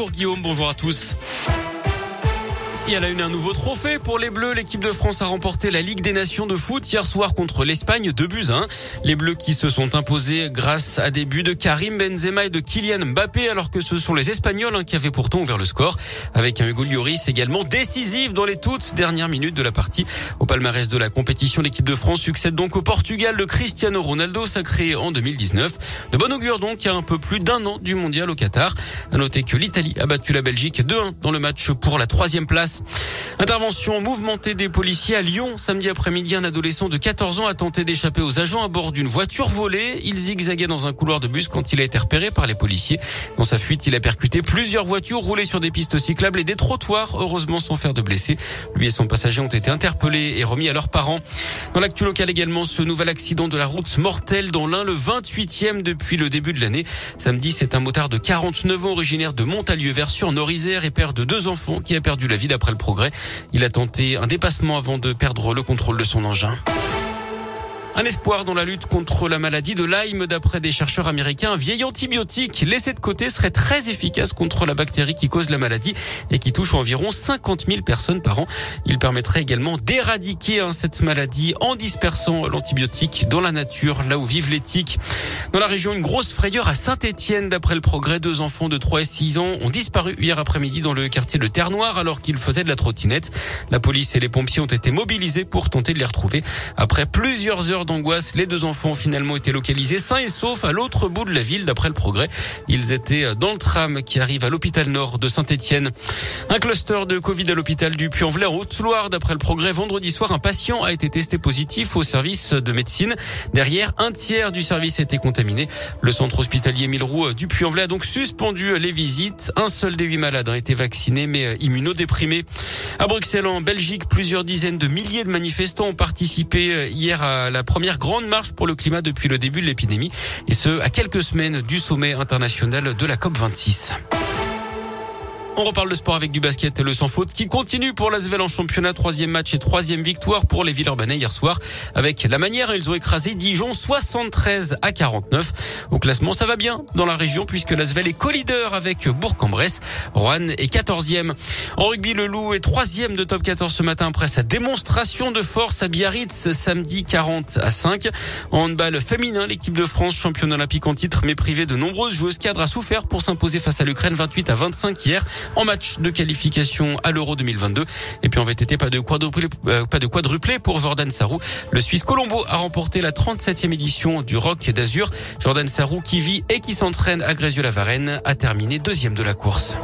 Bonjour Guillaume, bonjour à tous. Et elle a eu un nouveau trophée pour les Bleus. L'équipe de France a remporté la Ligue des Nations de foot hier soir contre l'Espagne de buts 1. Les Bleus qui se sont imposés grâce à des buts de Karim Benzema et de Kylian Mbappé alors que ce sont les Espagnols hein, qui avaient pourtant ouvert le score avec un Hugo Lloris également décisif dans les toutes dernières minutes de la partie. Au palmarès de la compétition, l'équipe de France succède donc au Portugal de Cristiano Ronaldo sacré en 2019. De bon augure donc à un peu plus d'un an du mondial au Qatar. À noter que l'Italie a battu la Belgique 2-1 dans le match pour la troisième place. Intervention mouvementée des policiers à Lyon. Samedi après-midi, un adolescent de 14 ans a tenté d'échapper aux agents à bord d'une voiture volée. Il zigzaguait dans un couloir de bus quand il a été repéré par les policiers. Dans sa fuite, il a percuté plusieurs voitures roulées sur des pistes cyclables et des trottoirs, heureusement sans faire de blessés. Lui et son passager ont été interpellés et remis à leurs parents. Dans l'actu local également, ce nouvel accident de la route mortel dans l'un, le 28e depuis le début de l'année. Samedi, c'est un motard de 49 ans originaire de Montalieu-Versu en et père de deux enfants qui a perdu la vie d'après Il a tenté un dépassement avant de perdre le contrôle de son engin. Un espoir dans la lutte contre la maladie de Lyme. D'après des chercheurs américains, un vieil antibiotique laissé de côté serait très efficace contre la bactérie qui cause la maladie et qui touche environ 50 000 personnes par an. Il permettrait également d'éradiquer hein, cette maladie en dispersant l'antibiotique dans la nature, là où vivent les tiques. Dans la région, une grosse frayeur à Saint-Étienne. D'après le progrès, deux enfants de 3 et 6 ans ont disparu hier après-midi dans le quartier de Terre-Noire alors qu'ils faisaient de la trottinette. La police et les pompiers ont été mobilisés pour tenter de les retrouver. Après plusieurs heures d'angoisse, les deux enfants ont finalement été localisés sains et saufs à l'autre bout de la ville d'après le progrès. Ils étaient dans le tram qui arrive à l'hôpital nord de Saint-Étienne. Un cluster de Covid à l'hôpital du Puy-en-Velay en Haute-Loire. D'après le progrès, vendredi soir, un patient a été testé positif au service de médecine. Derrière, un tiers du service a été contaminé. Le centre hospitalier Milleroux du Puy-en-Velay a donc suspendu les visites. Un seul des huit malades a été vacciné mais immunodéprimé. À Bruxelles, en Belgique, plusieurs dizaines de milliers de manifestants ont participé hier à la grande marche pour le climat depuis le début de l'épidémie, et ce, à quelques semaines du sommet international de la COP26. On reparle de sport avec du basket et le sans faute qui continue pour l'Asvel en championnat. Troisième match et troisième victoire pour les Villeurbanais hier soir. Avec la manière, ils ont écrasé Dijon 73 à 49. Au classement, ça va bien dans la région puisque l'Asvel est co-leader avec Bourg-en-Bresse. Rouen est 14e. En rugby, le Loup est troisième de top 14 ce matin après sa démonstration de force à Biarritz samedi 40 à 5. En handball féminin, l'équipe de France, championne olympique en titre, mais privée de nombreuses joueuses cadres, a souffert pour s'imposer face à l'Ukraine 28 à 25 hier en match de qualification à l'Euro 2022. Et puis en VTT, pas de quadruplé, euh, pas de quadruplé pour Jordan Sarrou. Le Suisse Colombo a remporté la 37e édition du Rock d'Azur. Jordan Sarrou qui vit et qui s'entraîne à Grézieux-la-Varenne a terminé deuxième de la course.